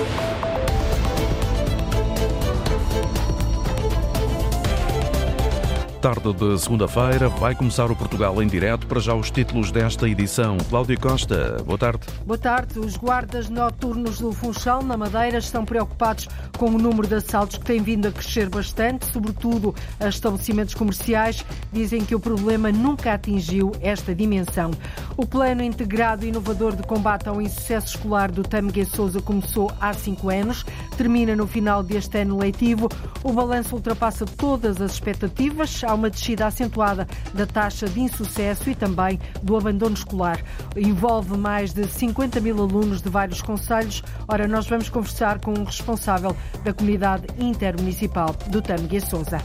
Thank you. Tarde de segunda-feira vai começar o Portugal em direto para já os títulos desta edição. Cláudia Costa, boa tarde. Boa tarde. Os guardas noturnos do Funchal, na Madeira, estão preocupados com o número de assaltos que tem vindo a crescer bastante, sobretudo a estabelecimentos comerciais. Dizem que o problema nunca atingiu esta dimensão. O plano integrado e inovador de combate ao insucesso escolar do Tamegue Souza começou há cinco anos, termina no final deste ano letivo. O balanço ultrapassa todas as expectativas há uma descida acentuada da taxa de insucesso e também do abandono escolar. Envolve mais de 50 mil alunos de vários conselhos. Ora, nós vamos conversar com um responsável da comunidade intermunicipal do Tâmega Souza.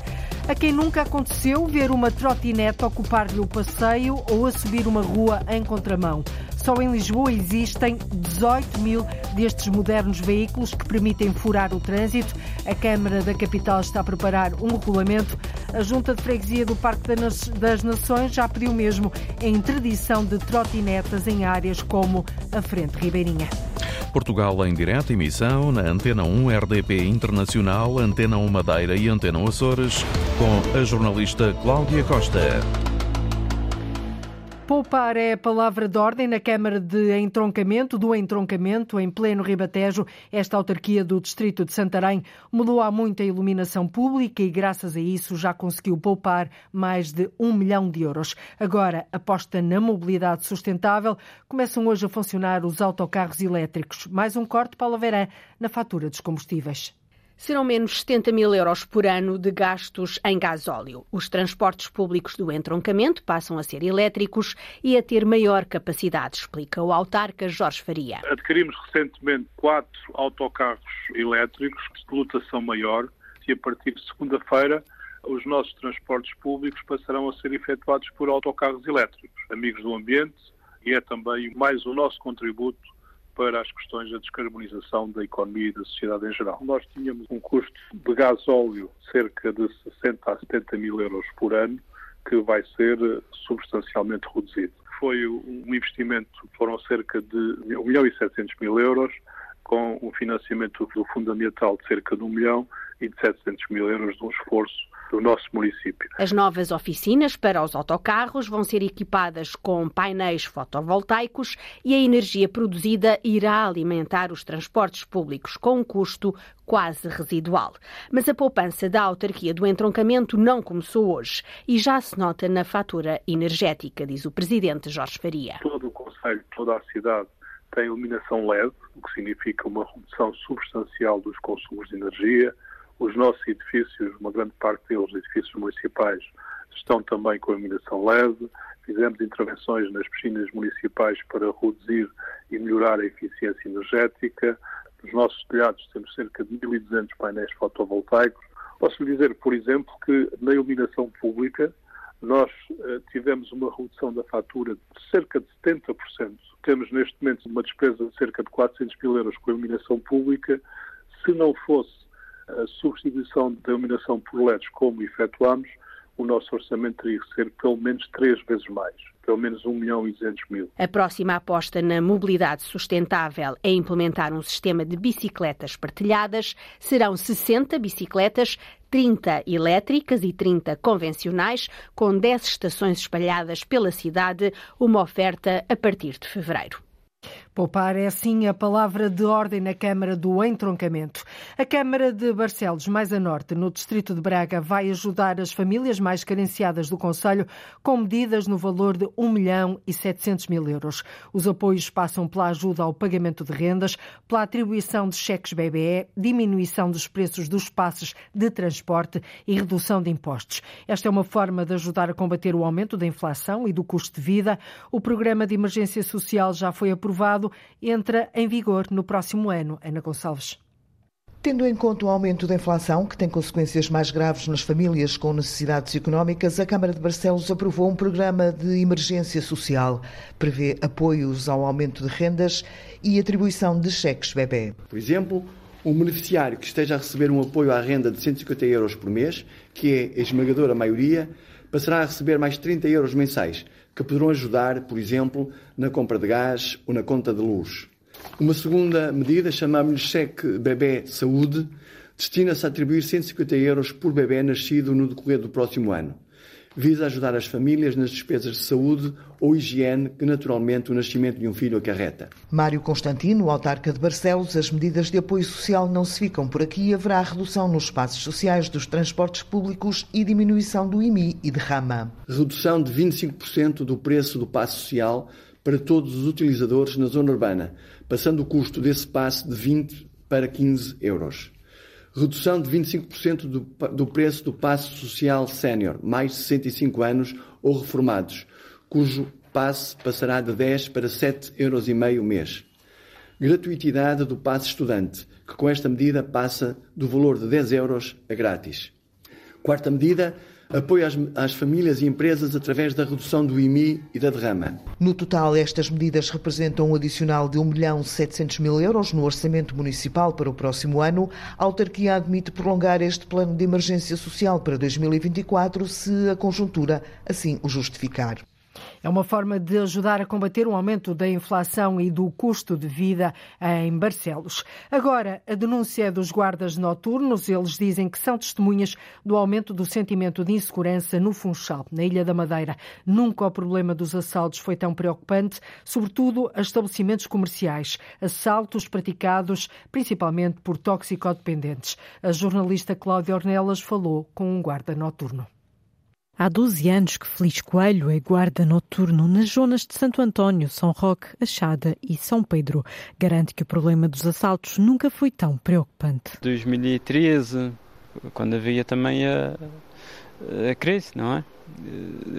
A quem nunca aconteceu ver uma trotinete ocupar-lhe o passeio ou a subir uma rua em contramão. Só em Lisboa existem 18 mil destes modernos veículos que permitem furar o trânsito. A Câmara da Capital está a preparar um regulamento. A Junta de Freguesia do Parque das Nações já pediu mesmo a interdição de trotinetas em áreas como a Frente Ribeirinha. Portugal em direto emissão na Antena 1 RDP Internacional, Antena 1 Madeira e Antena Açores, com a jornalista Cláudia Costa. Poupar é a palavra de ordem na Câmara de Entroncamento, do Entroncamento, em pleno Ribatejo. Esta autarquia do Distrito de Santarém mudou há muito a iluminação pública e, graças a isso, já conseguiu poupar mais de um milhão de euros. Agora, aposta na mobilidade sustentável, começam hoje a funcionar os autocarros elétricos. Mais um corte, Paula Verã, na fatura dos combustíveis serão menos 70 mil euros por ano de gastos em gasóleo. Os transportes públicos do entroncamento passam a ser elétricos e a ter maior capacidade, explica o autarca Jorge Faria. Adquirimos recentemente quatro autocarros elétricos de lotação maior e a partir de segunda-feira os nossos transportes públicos passarão a ser efetuados por autocarros elétricos, amigos do ambiente, e é também mais o nosso contributo para as questões da descarbonização da economia e da sociedade em geral. Nós tínhamos um custo de gás óleo cerca de 60 a 70 mil euros por ano, que vai ser substancialmente reduzido. Foi um investimento, foram cerca de 1 milhão e 700 mil euros, com um financiamento do Fundamental de cerca de 1 milhão e de 700 mil euros de um esforço do nosso município. As novas oficinas para os autocarros vão ser equipadas com painéis fotovoltaicos e a energia produzida irá alimentar os transportes públicos com um custo quase residual. Mas a poupança da autarquia do entroncamento não começou hoje e já se nota na fatura energética, diz o presidente Jorge Faria. Todo o Conselho, toda a cidade tem iluminação LED, o que significa uma redução substancial dos consumos de energia, os nossos edifícios, uma grande parte deles, edifícios municipais, estão também com iluminação LED. Fizemos intervenções nas piscinas municipais para reduzir e melhorar a eficiência energética. Nos nossos telhados temos cerca de 1.200 painéis fotovoltaicos. Posso lhe dizer, por exemplo, que na iluminação pública nós uh, tivemos uma redução da fatura de cerca de 70%. Temos neste momento uma despesa de cerca de 400 mil euros com a iluminação pública. Se não fosse a substituição da iluminação por LEDs como efetuamos, o nosso orçamento teria que ser pelo menos três vezes mais, pelo menos 1 milhão e 200 mil. A próxima aposta na mobilidade sustentável é implementar um sistema de bicicletas partilhadas. Serão 60 bicicletas 30 elétricas e 30 convencionais, com 10 estações espalhadas pela cidade, uma oferta a partir de fevereiro. Poupar é assim a palavra de ordem na Câmara do Entroncamento. A Câmara de Barcelos, mais a norte, no distrito de Braga, vai ajudar as famílias mais carenciadas do Conselho com medidas no valor de 1 milhão e 700 mil euros. Os apoios passam pela ajuda ao pagamento de rendas, pela atribuição de cheques BBE, diminuição dos preços dos passes de transporte e redução de impostos. Esta é uma forma de ajudar a combater o aumento da inflação e do custo de vida. O programa de emergência social já foi aprovado entra em vigor no próximo ano. Ana Gonçalves. Tendo em conta o aumento da inflação, que tem consequências mais graves nas famílias com necessidades económicas, a Câmara de Barcelos aprovou um programa de emergência social. Prevê apoios ao aumento de rendas e atribuição de cheques bebê. Por exemplo, um beneficiário que esteja a receber um apoio à renda de 150 euros por mês, que é a esmagadora maioria, passará a receber mais 30 euros mensais, que poderão ajudar, por exemplo, na compra de gás ou na conta de luz. Uma segunda medida, chamamos-lhe cheque bebê saúde, destina-se a atribuir 150 euros por bebê nascido no decorrer do próximo ano visa ajudar as famílias nas despesas de saúde ou higiene que naturalmente o nascimento de um filho acarreta. Mário Constantino, autarca de Barcelos, as medidas de apoio social não se ficam por aqui. Haverá redução nos espaços sociais dos transportes públicos e diminuição do IMI e de rama. Redução de 25% do preço do passe social para todos os utilizadores na zona urbana, passando o custo desse passe de 20 para 15 euros redução de 25% do, do preço do passe social sénior, mais de 65 anos ou reformados, cujo passe passará de 10 para 7,5 euros mês. Gratuitidade do passe estudante, que com esta medida passa do valor de 10 euros a grátis. Quarta medida, apoio às, às, famílias e empresas através da redução do IMI e da derrama. No total, estas medidas representam um adicional de 1 milhão 700 mil euros no orçamento municipal para o próximo ano. A autarquia admite prolongar este plano de emergência social para 2024 se a conjuntura assim o justificar. É uma forma de ajudar a combater o aumento da inflação e do custo de vida em Barcelos. Agora, a denúncia dos guardas noturnos. Eles dizem que são testemunhas do aumento do sentimento de insegurança no Funchal, na Ilha da Madeira. Nunca o problema dos assaltos foi tão preocupante, sobretudo a estabelecimentos comerciais. Assaltos praticados principalmente por toxicodependentes. A jornalista Cláudia Ornelas falou com um guarda noturno. Há 12 anos que Feliz Coelho é guarda noturno nas zonas de Santo António, São Roque, Achada e São Pedro. Garante que o problema dos assaltos nunca foi tão preocupante. 2013, quando havia também a, a crise, não é?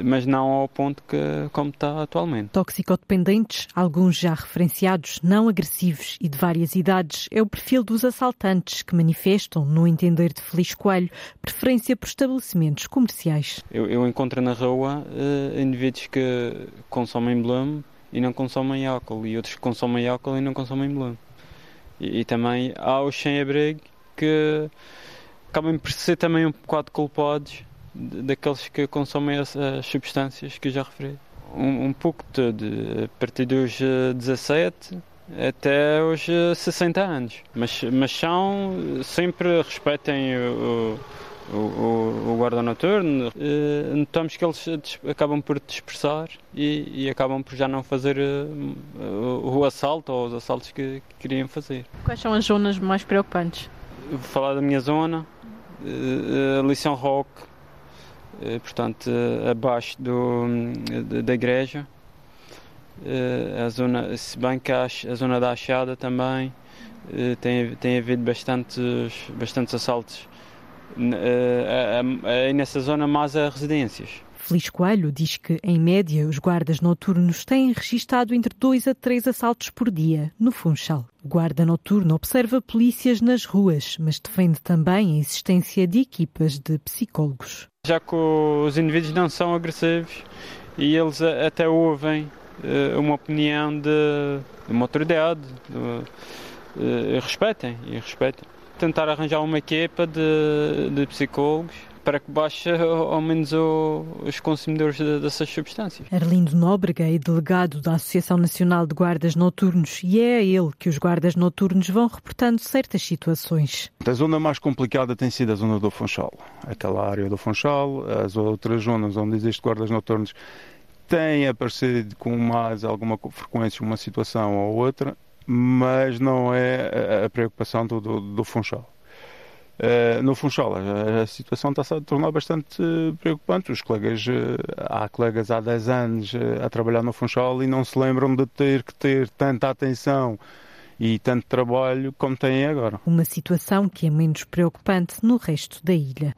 Mas não ao ponto que, como está atualmente. Toxicodependentes, alguns já referenciados, não agressivos e de várias idades, é o perfil dos assaltantes que manifestam, no entender de Feliz Coelho, preferência por estabelecimentos comerciais. Eu, eu encontro na rua uh, indivíduos que consomem blume e não consomem álcool, e outros que consomem álcool e não consomem blume. E, e também há os sem-abrigo que acabam por ser também um bocado culpados daqueles que consomem as, as substâncias que já referi. Um, um, pouco de tudo, a partir dos 17 eh, até os 60 eh, anos. Mas, mas são, sempre respeitem o, o, o, o guarda noturno. Notamos que eles acabam por dispersar e, e acabam por já não fazer o, o, assalto ou os assaltos que, que, queriam fazer. Quais são as zonas mais preocupantes? Vou falar da minha zona, uh, Lição Rock, eh, portanto, eh, abaixo do, da igreja. Eh, a zona, se bem que a, a zona da Achada também tem, tem havido bastantes, bastantes assaltos aí nessa zona, mais a residências. Feliz Coelho diz que, em média, os guardas noturnos têm registado entre dois a três assaltos por dia no Funchal. O guarda noturno observa polícias nas ruas, mas defende também a existência de equipas de psicólogos. Já que os indivíduos não são agressivos e eles até ouvem eh, uma opinião de, uma autoridade, de, de, respeitem e respeitem. Tentar arranjar uma equipa de, de psicólogos para que baixe ao menos o, os consumidores dessas substâncias. Arlindo Nóbrega é delegado da Associação Nacional de Guardas Noturnos e é a ele que os guardas noturnos vão reportando certas situações. A zona mais complicada tem sido a zona do Funchal. Aquela área do Funchal, as outras zonas onde existem guardas noturnos têm aparecido com mais alguma frequência uma situação ou outra, mas não é a preocupação do, do, do Funchal. Uh, no Funchal a, situação está-se a tornar bastante uh, preocupante. Os colegas, uh, há colegas há 10 anos a trabalhar no Funchal e não se lembram de ter que ter tanta atenção e tanto trabalho como têm agora. Uma situação que é menos preocupante no resto da ilha.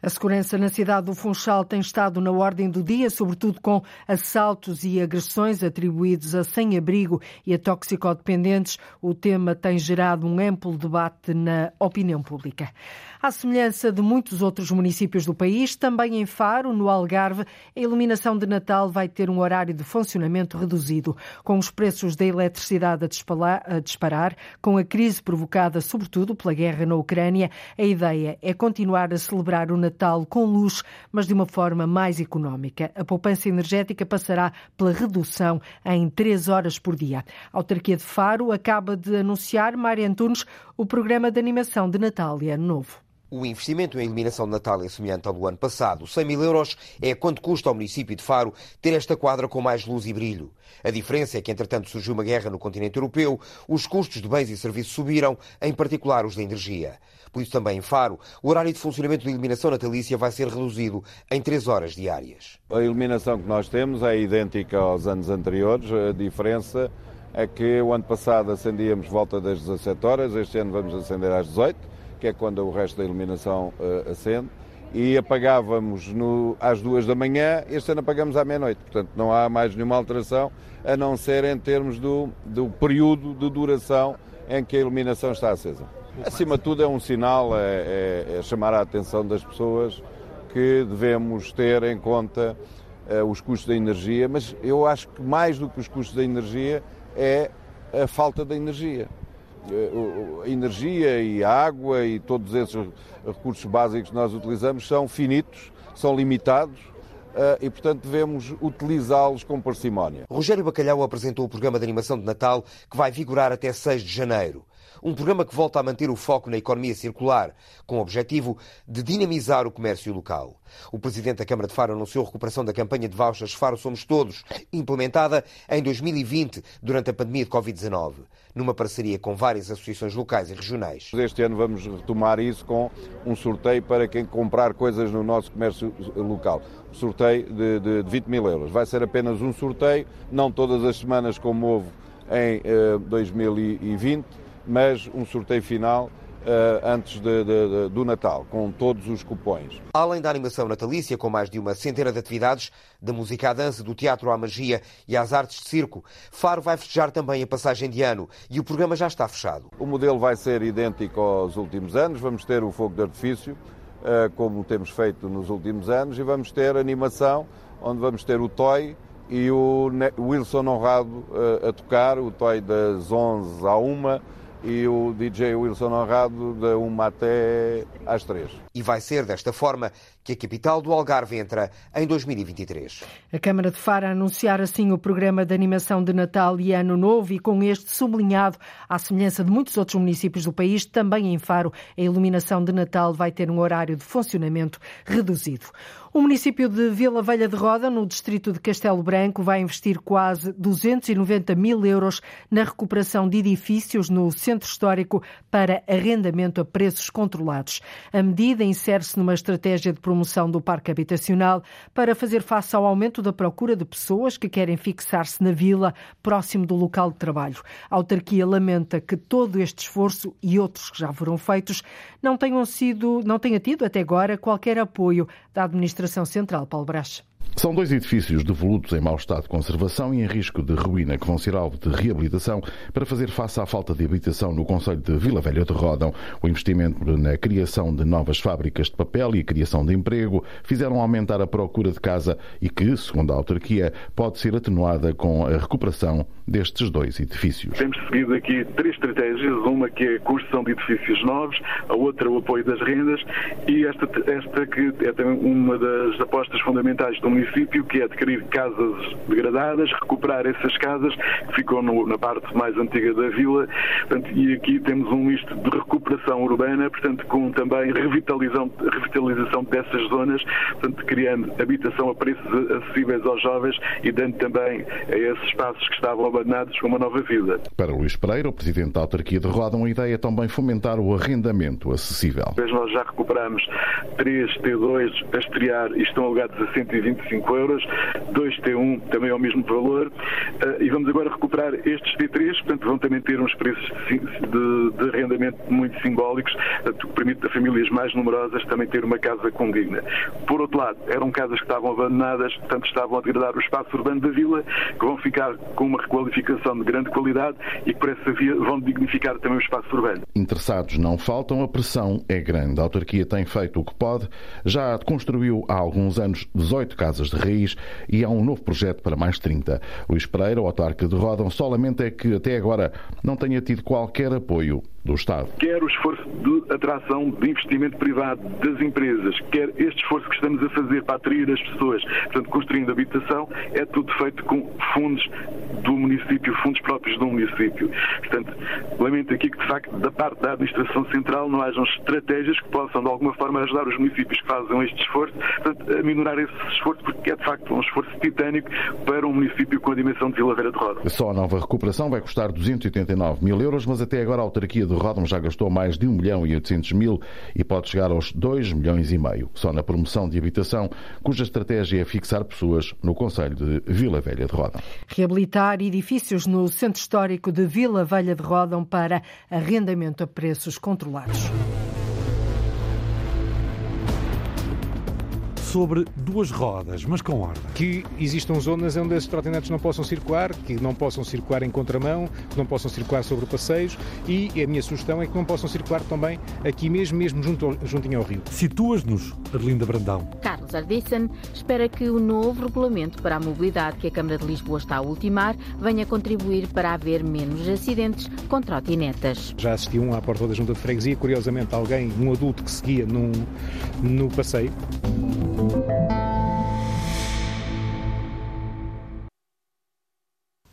A segurança na cidade do Funchal tem estado na ordem do dia, sobretudo com assaltos e agressões atribuídos a sem-abrigo e a toxicodependentes. O tema tem gerado um amplo debate na opinião pública. À semelhança de muitos outros municípios do país, também em Faro, no Algarve, a iluminação de Natal vai ter um horário de funcionamento reduzido. Com os preços da eletricidade a disparar, com a crise provocada sobretudo pela guerra na Ucrânia, a ideia é continuar a celebrar o Natal com luz, mas de uma forma mais económica. A poupança energética passará pela redução em três horas por dia. A autarquia de Faro acaba de anunciar, Mária Antunes, o programa de animação de Natal e Ano Novo. O investimento em iluminação de Natal é semelhante ao do ano passado. 100 mil euros é quanto custa ao município de Faro ter esta quadra com mais luz e brilho. A diferença é que, entretanto, surgiu uma guerra no continente europeu, os custos de bens e serviços subiram, em particular os da energia. Por isso, também em Faro, o horário de funcionamento de iluminação natalícia vai ser reduzido em 3 horas diárias. A iluminação que nós temos é idêntica aos anos anteriores. A diferença é que o ano passado acendíamos volta das 17 horas, este ano vamos acender às 18 que é quando o resto da iluminação uh, acende, e apagávamos no, às duas da manhã, este ano apagamos à meia-noite. Portanto, não há mais nenhuma alteração, a não ser em termos do, do período de duração em que a iluminação está acesa. Acima de tudo, é um sinal, é, é, é chamar a atenção das pessoas que devemos ter em conta uh, os custos da energia, mas eu acho que mais do que os custos da energia é a falta da energia. A energia e a água e todos esses recursos básicos que nós utilizamos são finitos, são limitados eh, e, portanto, devemos utilizá-los com parcimónia. Rogério Bacalhau apresentou o programa de animação de Natal que vai vigorar até 6 de janeiro. Um programa que volta a manter o foco na economia circular, com o objetivo de dinamizar o comércio local. O presidente da Câmara de Faro anunciou a recuperação da campanha de vouchers Faro Somos Todos, implementada em 2020, durante a pandemia de Covid-19, numa parceria com várias associações locais e regionais. Este ano vamos retomar isso com um sorteio para quem comprar coisas no nosso comércio local. sorteio de, de, de 20 mil euros. Vai ser apenas um sorteio, não todas as semanas como houve em eh, 2020 mas um sorteio final Uh, antes de, de, de, do Natal, com todos os cupões. Além da animação natalícia, com mais de uma centena de atividades, da música à dança, do teatro à magia e às artes de circo, Faro vai festejar também a passagem de ano e o programa já está fechado. O modelo vai ser idêntico aos últimos anos, vamos ter o fogo de artifício, uh, como temos feito nos últimos anos, e vamos ter animação, onde vamos ter o Toy, e o Wilson Honrado uh, a tocar, o Toy das 11 à 1 e o DJ Wilson Honrado da 1 até às 3. E vai ser desta forma que a capital do Algarve entra em 2023. A Câmara de Faro anunciar assim o programa de animação de Natal e Ano Novo e com este sublinhado, à semelhança de muitos outros municípios do país, também em Faro, a iluminação de Natal vai ter um horário de funcionamento reduzido. O município de Vila Velha de Roda, no distrito de Castelo Branco, vai investir quase 290 mil euros na recuperação de edifícios no centro histórico para arrendamento a preços controlados. A medida insere-se numa estratégia de promoção do parque habitacional para fazer face ao aumento da procura de pessoas que querem fixar-se na vila, próximo do local de trabalho. A autarquia lamenta que todo este esforço e outros que já foram feitos não tenham sido, não tenha tido até agora qualquer apoio da administração central, Paulo Brás. São dois edifícios devolutos em mau estado de conservação e em risco de ruína que vão ser alvo de reabilitação para fazer face à falta de habitação no Conselho de Vila Velha de Rodão. O investimento na criação de novas fábricas de papel e a criação de emprego fizeram aumentar a procura de casa e que, segundo a autarquia, pode ser atenuada com a recuperação destes dois edifícios. Temos seguido aqui três estratégias, uma que é a construção de edifícios novos, a outra o apoio das rendas e esta, esta que é também uma das apostas fundamentais do município, que é adquirir casas degradadas, recuperar essas casas que ficam no, na parte mais antiga da vila. Portanto, e aqui temos um misto de recuperação urbana, portanto, com também revitalização, revitalização dessas zonas, portanto, criando habitação a preços acessíveis aos jovens e dando também a esses espaços que estavam abandonados uma nova vida. Para Luís Pereira, o presidente da autarquia de Roda, uma ideia é também fomentar o arrendamento acessível. Nós já recuperamos três T2 a estrear e estão alugados a 125 25 euros, 2T1 também ao mesmo valor, eh, e vamos agora recuperar estes T3, portanto vão também ter uns preços de, de arrendamento muito simbólicos, que permite a famílias mais numerosas também ter uma casa condigna. Por outro lado, eram casas que estavam abandonadas, portanto estavam a degradar o espaço urbano da vila, que vão ficar com uma requalificação de grande qualidade e que por essa via vão dignificar também o espaço urbano. Interessados não faltam, a pressão é grande. A autarquia tem feito o que pode, já construiu há alguns anos 18 casas de raiz e há um novo projeto para mais 30. Luís Pereira, o autarca de Rodão, só lamenta é que até agora não tenha tido qualquer apoio do Estado. Quer o esforço de atração de investimento privado das empresas, quer este esforço que estamos a fazer para atrair as pessoas, portanto, construindo habitação, é tudo feito com fundos do município, fundos próprios do município. Portanto, lamento aqui que, de facto, da parte da administração central não hajam estratégias que possam, de alguma forma, ajudar os municípios que fazem este esforço, portanto, a minorar esse esforço, porque é, de facto, um esforço titânico para um município com a dimensão de Vila Vera de Roda. Só a nova recuperação vai custar 289 mil euros, mas até agora a autarquia de Rodam já gastou mais de 1 milhão e 800 mil e pode chegar aos 2 milhões e meio, só na promoção de habitação, cuja estratégia é fixar pessoas no Conselho de Vila Velha de Rodão. Reabilitar edifícios no Centro Histórico de Vila Velha de Rodão para arrendamento a preços controlados. Sobre duas rodas, mas com ordem. Que existam zonas onde esses trotinetes não possam circular, que não possam circular em contramão, que não possam circular sobre passeios e a minha sugestão é que não possam circular também aqui mesmo, mesmo junto, juntinho ao rio. Situas-nos, Arlinda Brandão. Carlos Ardisson espera que o novo regulamento para a mobilidade que a Câmara de Lisboa está a ultimar venha contribuir para haver menos acidentes com trotinetas. Já assisti um à porta da junta de freguesia, curiosamente alguém, um adulto que seguia num, no passeio. Música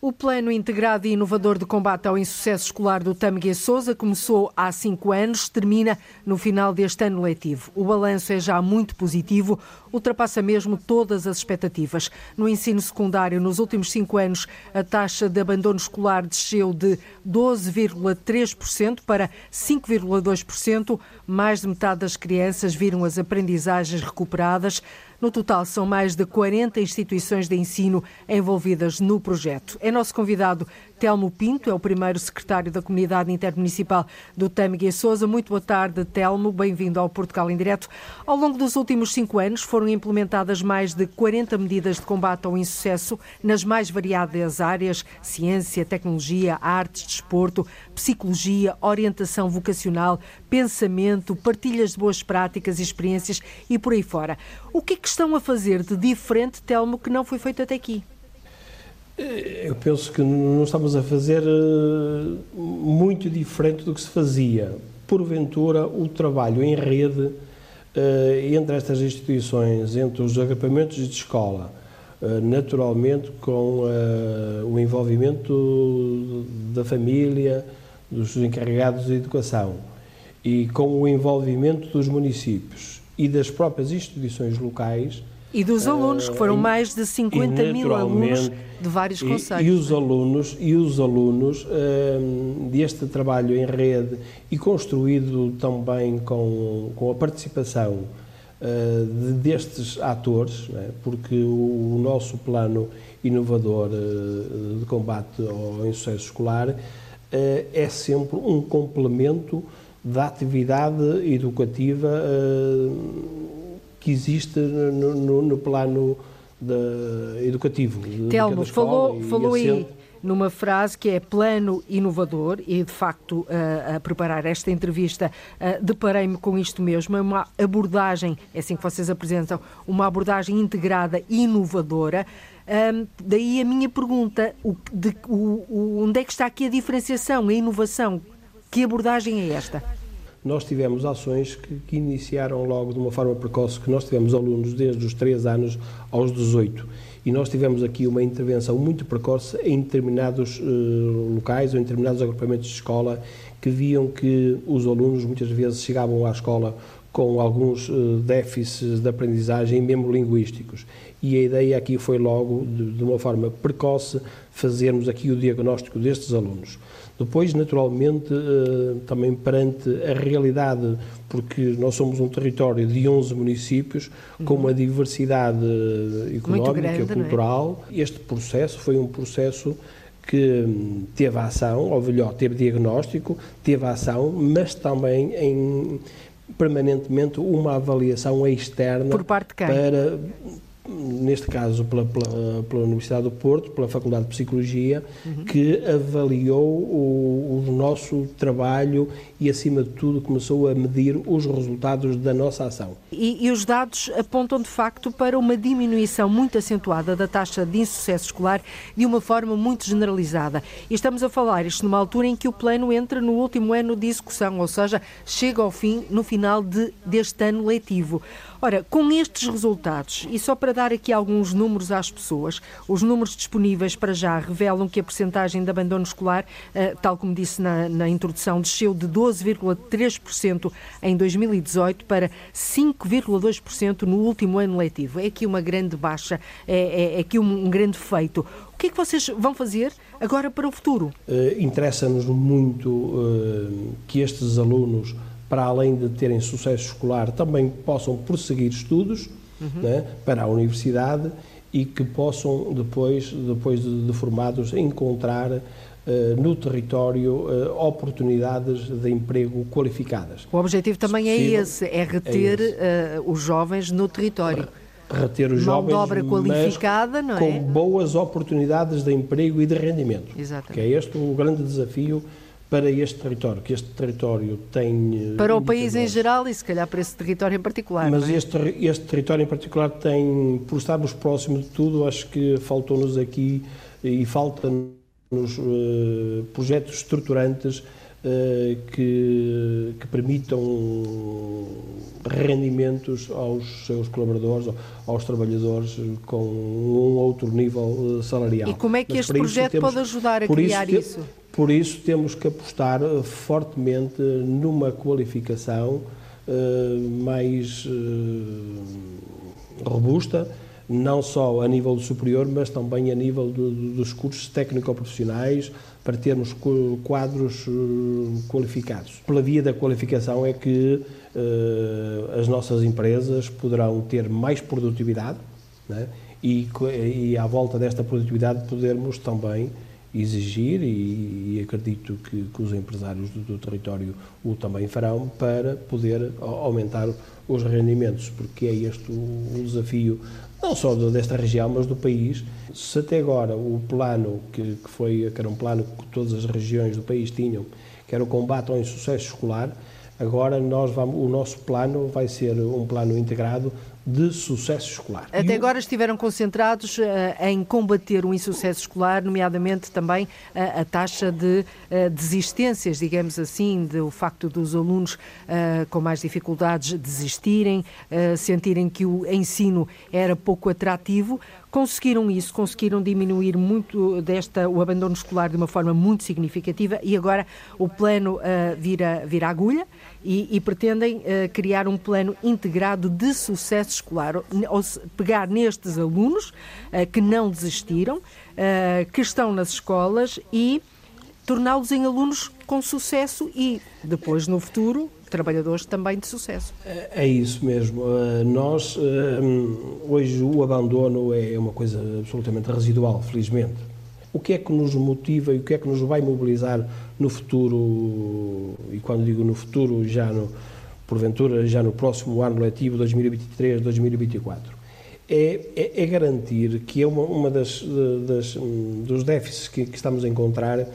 O Plano Integrado e Inovador de Combate ao Insucesso Escolar do Tâmega Souza começou há cinco anos, termina no final deste ano letivo. O balanço é já muito positivo, ultrapassa mesmo todas as expectativas. No ensino secundário, nos últimos cinco anos, a taxa de abandono escolar desceu de 12,3% para 5,2%. Mais de metade das crianças viram as aprendizagens recuperadas. No total, são mais de 40 instituições de ensino envolvidas no projeto. É nosso convidado Telmo Pinto, é o primeiro secretário da Comunidade Intermunicipal do Tâmega e Sousa. Muito boa tarde, Telmo. Bem-vindo ao Portugal em Direto. Ao longo dos últimos cinco anos foram implementadas mais de 40 medidas de combate ao insucesso nas mais variadas áreas, ciência, tecnologia, artes, desporto, psicologia, orientação vocacional, pensamento, partilhas de boas práticas e experiências e por aí fora. O que é que estão a fazer de diferente, Telmo, que não foi feito até aqui? Eu penso que não estamos a fazer eh, muito diferente do que se fazia. Porventura, o trabalho em rede eh, entre estas instituições, entre os agrupamentos de escola, eh, naturalmente com o envolvimento da família, dos encarregados de educação e com o envolvimento dos municípios e das próprias instituições locais, e dos alunos, que foram mais de 50 mil alunos de vários conselhos. E, e os alunos, e os alunos um, deste trabalho em rede e construído também com, com a participação uh, de, destes atores, é? porque o, o, nosso plano inovador uh, de combate ao insucesso escolar uh, é sempre um complemento da atividade educativa que existe no, no, no plano de, educativo. Telmo, falou, falou aí numa frase que é plano inovador e de facto a, a preparar esta entrevista deparei-me com isto mesmo, é uma abordagem, é assim que vocês apresentam, uma abordagem integrada e inovadora. Um, daí a minha pergunta, o, de, o, o, onde é que está aqui a diferenciação, a inovação? Que abordagem é esta? Nós tivemos ações que, que, iniciaram logo de uma forma precoce, que nós tivemos alunos desde os 3 anos aos 18. E nós tivemos aqui uma intervenção muito precoce em determinados uh, locais ou em determinados agrupamentos de escola que viam que os alunos muitas vezes chegavam à escola com alguns uh, déficits de aprendizagem, mesmo linguísticos. E a ideia aqui foi logo, de, de uma forma precoce, fazermos aqui o diagnóstico destes alunos. Depois, naturalmente, eh, também perante a realidade, porque nós somos um território de 11 municípios com uma diversidade económica, grande, é? cultural, é? este processo foi um processo que teve ação, ou melhor, teve diagnóstico, teve ação, mas também em permanentemente uma avaliação externa Por parte de quem? para neste caso pela, pela, pela, Universidade do Porto, pela Faculdade de Psicologia, uhum. que avaliou o, o, nosso trabalho e, acima de tudo, começou a medir os resultados da nossa ação. E, e os dados apontam, de facto, para uma diminuição muito acentuada da taxa de insucesso escolar de uma forma muito generalizada. E estamos a falar isto numa altura em que o plano entra no último ano de execução, ou seja, chega ao fim no final de, deste ano letivo. Ora, com estes resultados, e só para dar aqui alguns números às pessoas, os números disponíveis para já revelam que a percentagem de abandono escolar, eh, tal como disse na, na introdução, desceu de 12,3% em 2018 para 5,2% no último ano letivo. É aqui uma grande baixa, é, é, é aqui um, um grande feito. O que é que vocês vão fazer agora para o futuro? Uh, Interessa-nos muito uh, que estes alunos para além de terem sucesso escolar, também possam prosseguir estudos uhum. né, para a universidade e que possam depois, depois de, de formados, encontrar uh, no território uh, oportunidades de emprego qualificadas. O objetivo também é esse, é reter é esse. Uh, os jovens no território. Reter os Mão jovens, de obra qualificada, não é? com boas oportunidades de emprego e de rendimento. Exatamente. Que é este o grande desafio para este território, que este território tem... Eh, para o país em geral e se calhar para esse território em particular. Mas é? este, este território em particular tem, por estarmos próximos de tudo, acho que faltou-nos aqui e falta-nos uh, projetos estruturantes que, que permitam rendimentos aos seus colaboradores, aos trabalhadores, com um outro nível salarial. E como é que Mas este projeto temos, pode ajudar a criar isso? isso? Por isso, temos que apostar eh, fortemente numa qualificação mais robusta, não só a nível superior, mas também a nível do, dos cursos técnico-profissionais, para termos quadros uh, qualificados. Pela via da qualificação é que as nossas empresas poderão ter mais produtividade né? e, e, à volta desta produtividade, podermos também exigir, e, e acredito que, que, os empresários do, do, território o também farão, para poder aumentar os rendimentos, porque é este o, o desafio, não só desta região, mas do país. Se até agora o plano, que, que, foi, que era um plano que todas as regiões do país tinham, que era o combate ao insucesso escolar, agora nós vamos, o nosso plano vai ser um plano integrado de sucesso escolar. Até o... agora estiveram concentrados uh, em combater o insucesso escolar, nomeadamente também uh, a taxa de uh, desistências, digamos assim, do facto dos alunos com mais dificuldades desistirem, sentirem que o ensino era pouco atrativo. Conseguiram isso, conseguiram diminuir muito desta o abandono escolar de uma forma muito significativa e agora o plano vira, vira agulha e, e pretendem uh, criar um plano integrado de sucesso escolar, ou se, pegar nestes alunos uh, que não desistiram, uh, que estão nas escolas e torná-los em alunos com sucesso e depois no futuro trabalhadores também de sucesso. É, é isso mesmo. Nós hoje o abandono é uma coisa absolutamente residual, felizmente o que é que nos motiva e o que é que nos vai mobilizar no futuro, e quando digo no futuro, já no, porventura já no próximo ano letivo 2023-2024, é, é, é, garantir que é uma, uma das, das, dos déficits que, que, estamos a encontrar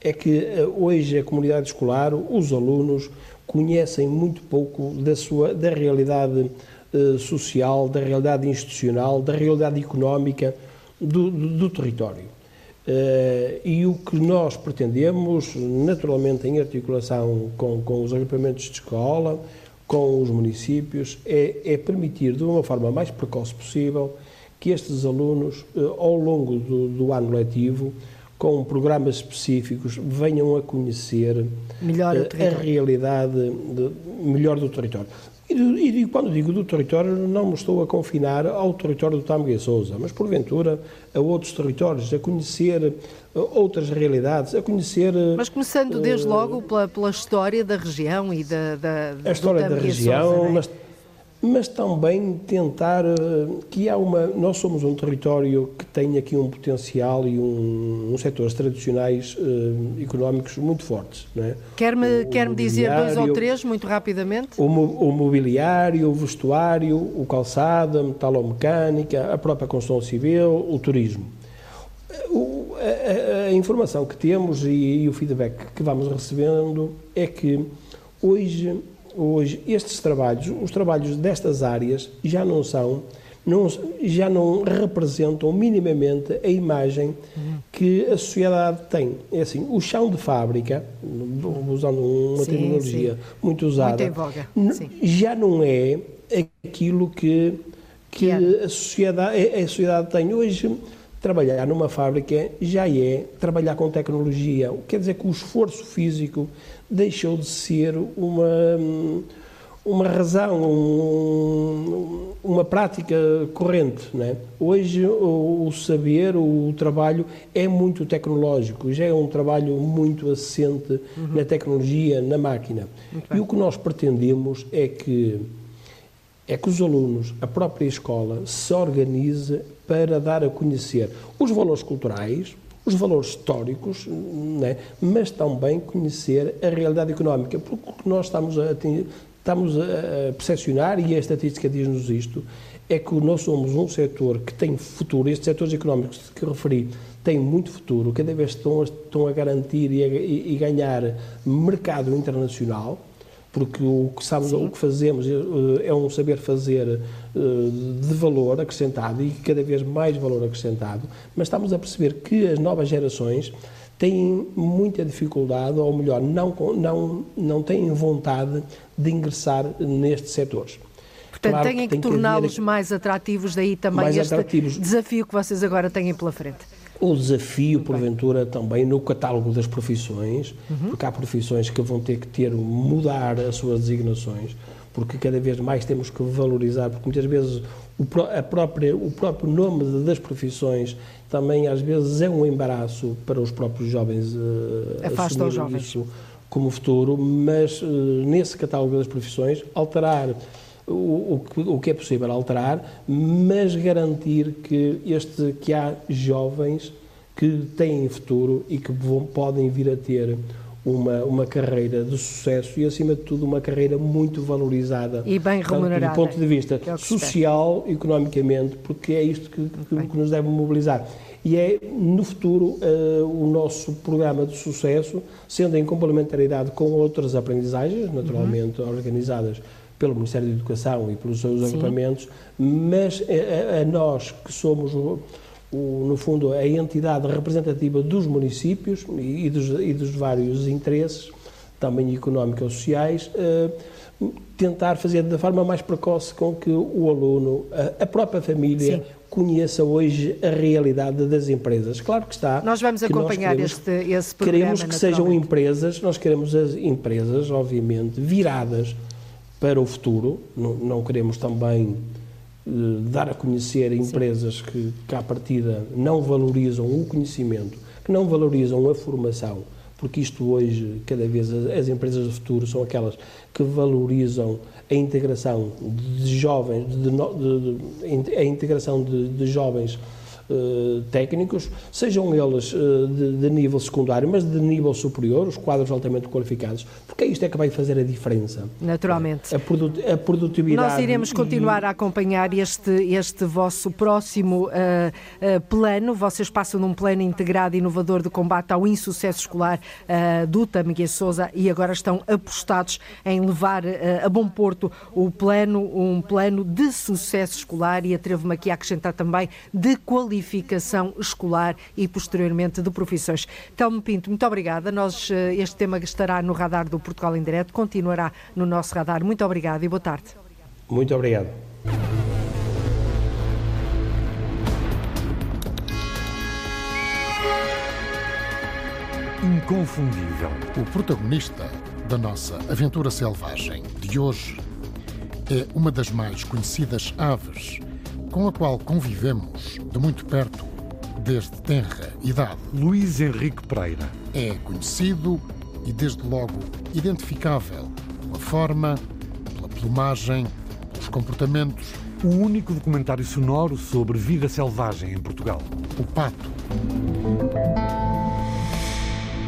é que eh, hoje a comunidade escolar, os alunos, conhecem muito pouco da, sua, da realidade uh, social, da realidade institucional, da realidade económica do, do, do território. Uh, e o que nós pretendemos, naturalmente em articulação com, com os agrupamentos de escola, com os municípios, é, é, permitir de uma forma mais precoce possível que estes alunos, uh, ao longo do, do, ano letivo, com programas específicos, venham a conhecer melhor uh, a realidade de, melhor do território. E, e, quando digo do território, não me estou a confinar ao território do Tâmega e Sousa, mas porventura a outros territórios, a conhecer uh, outras realidades, a conhecer. Uh, mas começando desde uh, logo pela, pela, história da região e da. da a história da região, Sousa, é? mas mas também tentar uh, que há uma. Nós somos um território que tem aqui um potencial e um, um setores tradicionais uh, económicos muito fortes. É? Quer-me quer dizer dois ou três, muito rapidamente? O, o mobiliário, o vestuário, o calçado, a metalomecânica, a própria construção civil, o turismo. O, a, a, informação que temos e, e o feedback que vamos recebendo é que hoje hoje estes trabalhos, os trabalhos destas áreas já não são, não, já não representam minimamente a imagem que a sociedade tem. É assim, o chão de fábrica, usando uma sim, terminologia sim. muito usada, muito já não é aquilo que, que a, sociedade, a sociedade tem hoje. Trabalhar numa fábrica já é trabalhar com tecnologia. Quer dizer que o esforço físico deixou de ser uma, uma razão, um, uma prática corrente. Né? Hoje o, o, saber, o trabalho é muito tecnológico, já é um trabalho muito assente uhum. na tecnologia, na máquina. E o que nós pretendemos é que é que os alunos, a própria escola, se organize para dar a conhecer os valores culturais, os valores históricos, né? mas também conhecer a realidade económica, porque o que nós estamos a, estamos a percepcionar, e a estatística diz-nos isto, é que nós somos um setor que tem futuro, estes setores económicos que referi têm muito futuro, cada vez estão, estão a garantir e, a, e ganhar mercado internacional, porque o que sabemos, o que fazemos eh, é um saber fazer eh, de valor acrescentado e cada vez mais valor acrescentado, mas estamos a perceber que as novas gerações têm muita dificuldade, ou melhor, não, não, não têm vontade de ingressar nestes setores. Portanto, claro têm que, que torná-los mais atrativos, daí também este atrativos. desafio que vocês agora têm pela frente o desafio, porventura, também no catálogo das profissões, uhum. porque há profissões que vão ter que ter, mudar as suas designações, porque cada vez mais temos que valorizar, porque muitas vezes o, a própria, o próprio nome das profissões também às vezes é um embaraço para os próprios jovens uh, Afasta os jovens. isso como futuro, mas uh, nesse catálogo das profissões alterar o, o, que é possível alterar, mas garantir que, este, que há jovens que têm futuro e que vão, podem vir a ter uma, uma carreira de sucesso e, acima de tudo, uma carreira muito valorizada. E bem remunerada. Do ponto de vista é social, economicamente, porque é isto que, que, que, nos deve mobilizar. E é, no futuro, uh, o nosso programa de sucesso, sendo em complementaridade com outras aprendizagens, naturalmente uhum. organizadas pelo Ministério da Educação e pelos seus Sim. agrupamentos, mas a, a, nós que somos, o, o, no fundo, a entidade representativa dos municípios e, e, dos, e dos, vários interesses, também económicos ou sociais, eh, tentar fazer da forma mais precoce com que o aluno, a, a própria família, Sim conheça hoje a realidade das empresas. Claro que está. Nós vamos acompanhar nós queremos, este, esse programa. Queremos que sejam empresas, nós queremos as empresas, obviamente, viradas para o futuro. Não, não queremos também eh, dar a conhecer empresas que, que, à partida, não valorizam o conhecimento, que não valorizam a formação, porque isto hoje, cada vez, as, as empresas do futuro são aquelas que valorizam a integração de jovens, de, de, de, a integração de, jovens eh, técnicos, sejam eles uh, de, de, nível secundário, mas de nível superior, os quadros altamente qualificados, porque isto é que vai fazer a diferença. Naturalmente. A, produt a produtividade. Nós iremos continuar a acompanhar este, este vosso próximo uh, plano. Vocês passam num plano integrado e inovador de combate ao insucesso escolar do Tamiguia Souza e agora estão apostados em levar a bom porto o plano, um plano de sucesso escolar e atrevo-me aqui a acrescentar também de qualidade qualificação escolar e posteriormente de profissões. Telmo Pinto, muito obrigada. Nós, eh, este tema estará no radar do Portugal em Direto, continuará no nosso radar. Muito obrigada e boa tarde. Muito obrigado. Inconfundível. O protagonista da nossa aventura selvagem de hoje é uma das mais conhecidas aves com a qual convivemos de muito perto desde tenra idade. Luís Henrique Pereira. É conhecido e, desde logo, identificável pela forma, pela plumagem, pelos comportamentos. O único documentário sonoro sobre vida selvagem em Portugal. O Pato.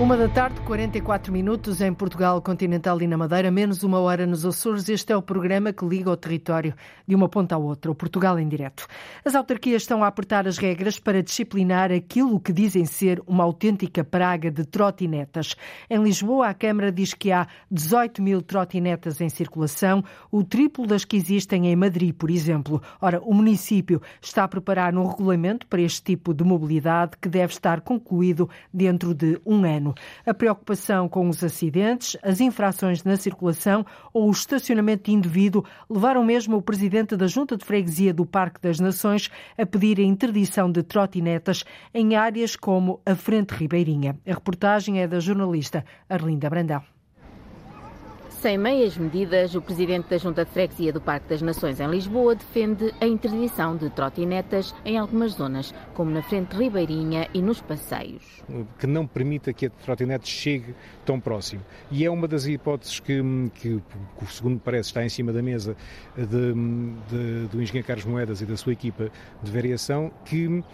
Uma da tarde, 44 minutos em Portugal continental e na Madeira, menos uma hora nos Açores. Este é o programa que liga o território de uma ponta à outra, o Portugal em direto. As autarquias estão a apertar as regras para disciplinar aquilo que dizem ser uma autêntica praga de trotinetas. Em Lisboa, a Câmara diz que há 18 mil trotinetas em circulação, o triplo das que existem em Madrid, por exemplo. Ora, o município está a preparar um regulamento para este tipo de mobilidade que deve estar concluído dentro de um ano. A preocupação com os acidentes, as infrações na circulação ou o estacionamento indevido levaram mesmo o presidente da Junta de Freguesia do Parque das Nações a pedir a interdição de trotinetas em áreas como a Frente Ribeirinha. A reportagem é da jornalista Arlinda Brandão. Sem meias medidas, o presidente da Junta de Freguesia do Parque das Nações em Lisboa defende a interdição de trotinetas em algumas zonas, como na frente ribeirinha e nos passeios. Que não permita que a trotinete chegue tão próximo. E é uma das hipóteses que, que, segundo parece, está em cima da mesa de, de, do engenheiro Carlos Moedas e da sua equipa de variação, que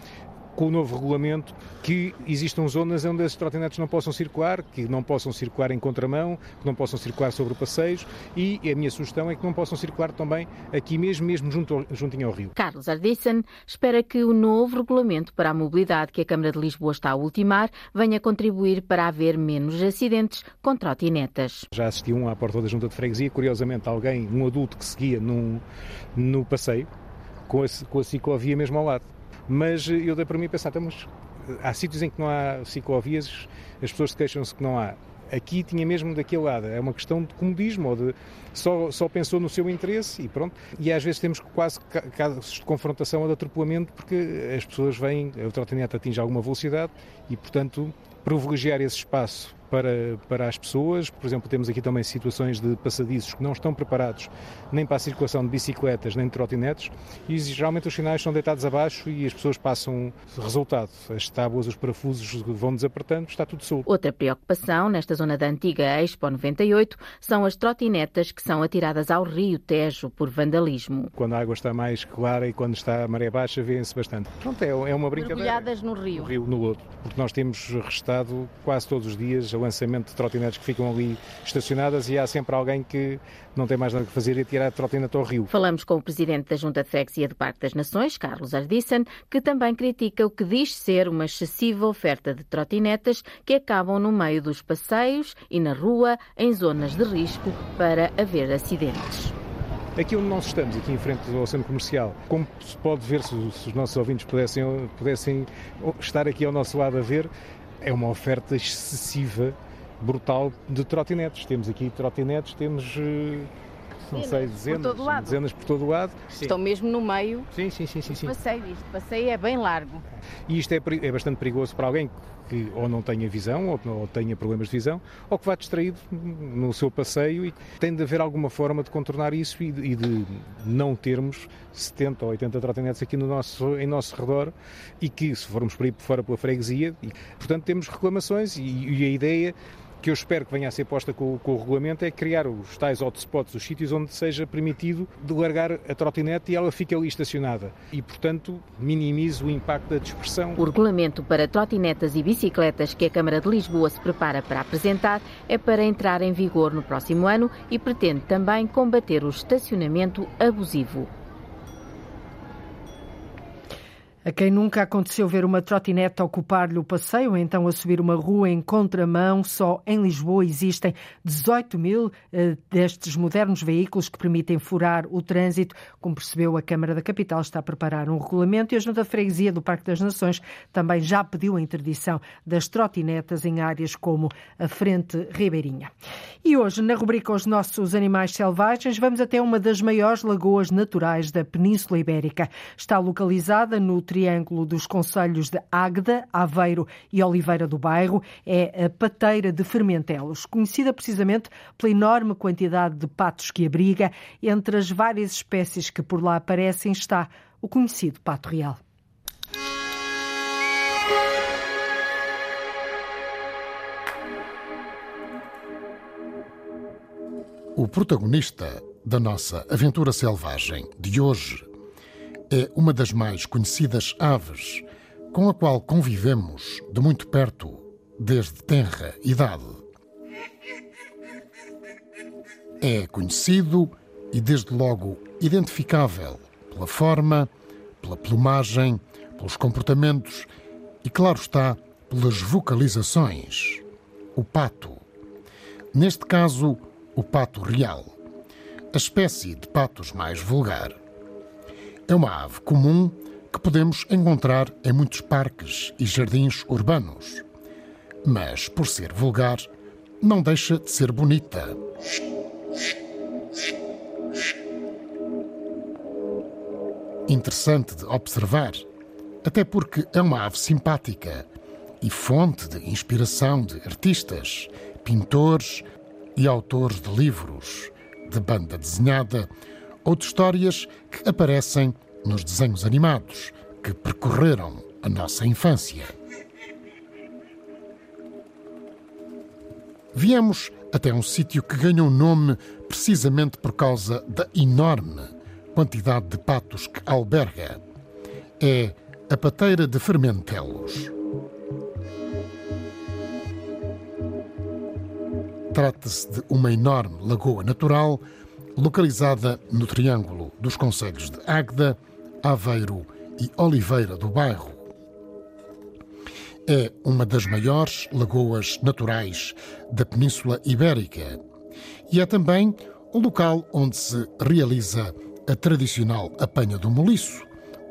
com o novo regulamento que existam zonas onde as trotinetes não possam circular, que não possam circular em contramão, que não possam circular sobre passeios e a minha sugestão é que não possam circular também aqui mesmo, mesmo junto, juntinho ao rio. Carlos Ardissen espera que o novo regulamento para a mobilidade que a Câmara de Lisboa está a ultimar venha contribuir para haver menos acidentes com trotinetas. Já assisti um à porta da Junta de Freguesia, curiosamente alguém, um adulto que seguia num, no passeio, com a, com a ciclovia mesmo ao lado mas eu dei para mim pensar, então, há sítios em que não há ciclovias, as pessoas queixam-se que não há. Aqui tinha mesmo daquele lado, é uma questão de comodismo, ou de só, só pensou no seu interesse e pronto. E às vezes temos quase casos de confrontação ou de atropelamento porque as pessoas vêm, o trotinete atinge alguma velocidade e, portanto, privilegiar esse espaço para, para as pessoas. Por exemplo, temos aqui também situações de passadiços que não estão preparados nem para a circulação de bicicletas nem de trotinetes e geralmente os sinais são deitados abaixo e as pessoas passam resultado. As tábuas, os parafusos vão desapertando, está tudo solto. Outra preocupação nesta zona da antiga Expo 98 são as trotinetas que são atiradas ao rio Tejo por vandalismo. Quando a água está mais clara e quando está a maré baixa, vêem-se bastante. Pronto, é, é uma brincadeira. Mergulhadas no rio. No rio, no lodo. Porque nós temos restado quase todos os dias o lançamento de trotinetes que ficam ali estacionadas e há sempre alguém que não tem mais nada que fazer e tirar a trotinete ao rio. Falamos com o presidente da Junta de Freguesia do Parque das Nações, Carlos Ardissen, que também critica o que diz ser uma excessiva oferta de trotinetas que acabam no meio dos passeios e na rua, em zonas de risco para haver acidentes. Aqui onde nós estamos, aqui em frente ao centro comercial, como se pode ver, se os nossos ouvintes pudessem, pudessem estar aqui ao nosso lado a ver, é uma oferta excessiva brutal de trotinetes. Temos aqui trotinetes, temos eh, não sei, dezenas por, dezenas por todo o lado. Estão mesmo no meio sim, sim, sim, sim, sim. passeio. Este passeio é bem largo. E isto é, é bastante perigoso para alguém que ou não tenha visão, ou, ou tenha problemas de visão, ou que vá distraído no seu passeio e tem de haver alguma forma de contornar isso e de, e de não termos 70 ou 80 trotinetes aqui no nosso, em nosso redor e que, se formos por aí fora pela freguesia, e, portanto temos reclamações e, e a ideia que eu espero que venha a ser posta com, com, o regulamento é criar os tais hotspots, os sítios onde seja permitido de largar a trotinete e ela fica ali estacionada e, portanto, minimize o impacto da dispersão. O regulamento para trotinetas e bicicletas que a Câmara de Lisboa se prepara para apresentar é para entrar em vigor no próximo ano e pretende também combater o estacionamento abusivo. A quem nunca aconteceu ver uma trotinete ocupar-lhe o passeio, então a subir uma rua em contramão, só em Lisboa existem 18 mil uh, destes modernos veículos que permitem furar o trânsito. Como percebeu, a Câmara da Capital está a preparar um regulamento e a Junta de Freguesia do Parque das Nações também já pediu a interdição das trotinetas em áreas como a Frente Ribeirinha. E hoje, na rubrica Os Nossos Animais Selvagens, vamos até uma das maiores lagoas naturais da Península Ibérica. Está localizada no triângulo dos conselhos de Águeda, Aveiro e Oliveira do Bairro é a pateira de Fermentelos, conhecida precisamente pela enorme quantidade de patos que abriga. Entre as várias espécies que por lá aparecem está o conhecido pato real. O protagonista da nossa aventura selvagem de hoje é uma das mais conhecidas aves com a qual convivemos de muito perto desde tenra idade. É conhecido e, desde logo, identificável pela forma, pela plumagem, pelos comportamentos e, claro está, pelas vocalizações. O pato. Neste caso, o pato real, a espécie de patos mais vulgar. É uma ave comum que podemos encontrar em muitos parques e jardins urbanos. Mas, por ser vulgar, não deixa de ser bonita. Interessante de observar, até porque é uma ave simpática e fonte de inspiração de artistas, pintores e autores de livros, de banda desenhada ou de histórias que aparecem nos desenhos animados que percorreram a nossa infância. Viemos até um sítio que ganhou nome precisamente por causa da enorme quantidade de patos que alberga. É a pateira de Fermentelos. Trata-se de uma enorme lagoa natural localizada no triângulo dos concelhos de Águeda, Aveiro e Oliveira do Bairro. É uma das maiores lagoas naturais da Península Ibérica e é também o local onde se realiza a tradicional apanha do moliço,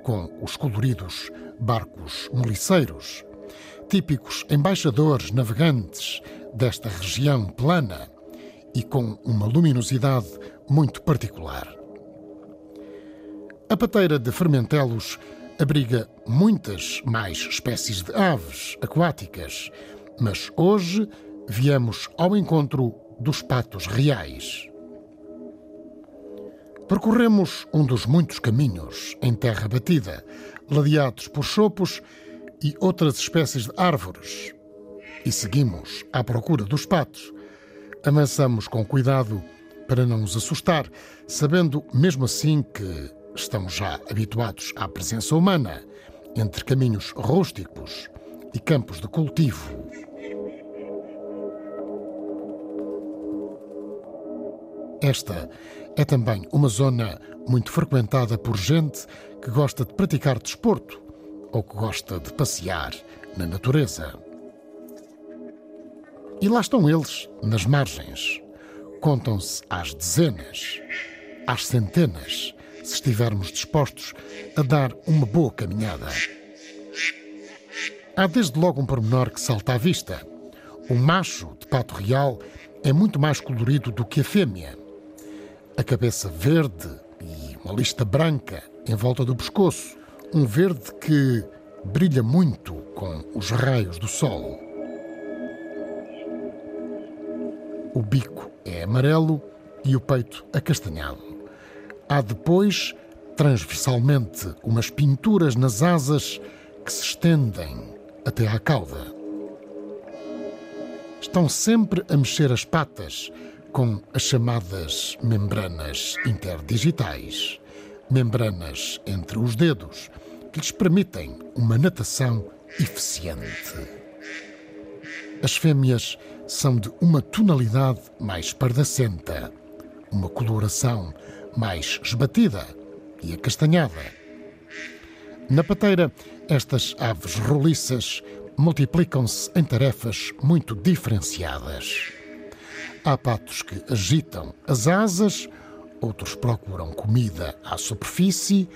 com os coloridos barcos moliceiros, típicos embaixadores navegantes desta região plana e com uma luminosidade muito particular. A pateira de Fermentelos abriga muitas mais espécies de aves aquáticas, mas hoje viemos ao encontro dos patos reais. Percorremos um dos muitos caminhos em terra batida, ladeados por chopos e outras espécies de árvores, e seguimos à procura dos patos. Avançamos com cuidado para não nos assustar, sabendo mesmo assim que estamos já habituados à presença humana entre caminhos rústicos e campos de cultivo. Esta é também uma zona muito frequentada por gente que gosta de praticar desporto ou que gosta de passear na natureza. E lá estão eles, nas margens. Contam-se às dezenas, às centenas, se estivermos dispostos a dar uma boa caminhada. Há desde logo um pormenor que salta à vista. O macho de pato real é muito mais colorido do que a fêmea a cabeça verde e uma lista branca em volta do pescoço. Um verde que brilha muito com os raios do sol. O bico é amarelo e o peito acastanhado. Há depois, transversalmente, umas pinturas nas asas que se estendem até à cauda. Estão sempre a mexer as patas, com as chamadas membranas interdigitais, membranas entre os dedos, que lhes permitem uma natação eficiente. As fêmeas são de uma tonalidade mais pardacenta, uma coloração mais esbatida e acastanhada. Na pateira, estas aves roliças multiplicam-se em tarefas muito diferenciadas. Há patos que agitam as asas, outros procuram comida à superfície,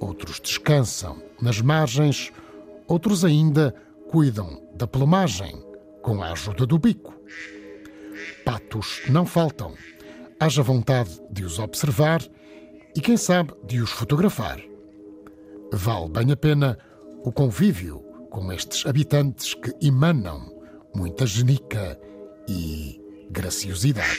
outros descansam nas margens, outros ainda cuidam da plumagem com a ajuda do bico. Patos não faltam. Haja vontade de os observar e, quem sabe, de os fotografar. Vale bem a pena o convívio com estes habitantes que emanam muita genica e graciosidade.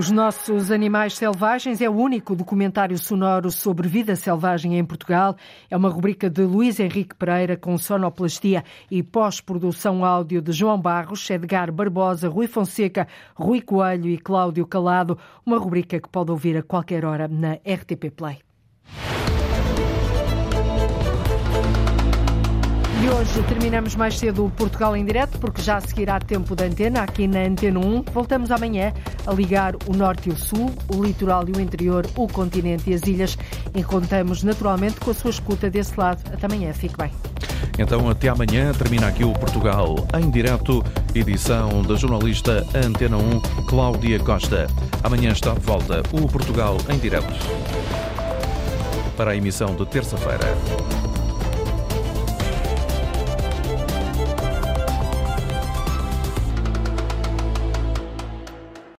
Os Nossos Animais Selvagens é o único documentário sonoro sobre vida selvagem em Portugal. É uma rubrica de Luís Henrique Pereira com sonoplastia e pós-produção áudio de João Barros, Edgar Barbosa, Rui Fonseca, Rui Coelho e Cláudio Calado. Uma rubrica que pode ouvir a qualquer hora na RTP Play. E hoje terminamos mais cedo o Portugal em direto, porque já seguirá tempo de antena aqui na Antena 1. Voltamos amanhã a ligar o norte e o sul, o litoral e o interior, o continente e as ilhas. E contamos naturalmente com a sua escuta desse lado. Até amanhã, fique bem. Então, até amanhã, termina aqui o Portugal em direto, edição da jornalista Antena 1, Cláudia Costa. Amanhã está de volta o Portugal em direto. Para a emissão de terça-feira.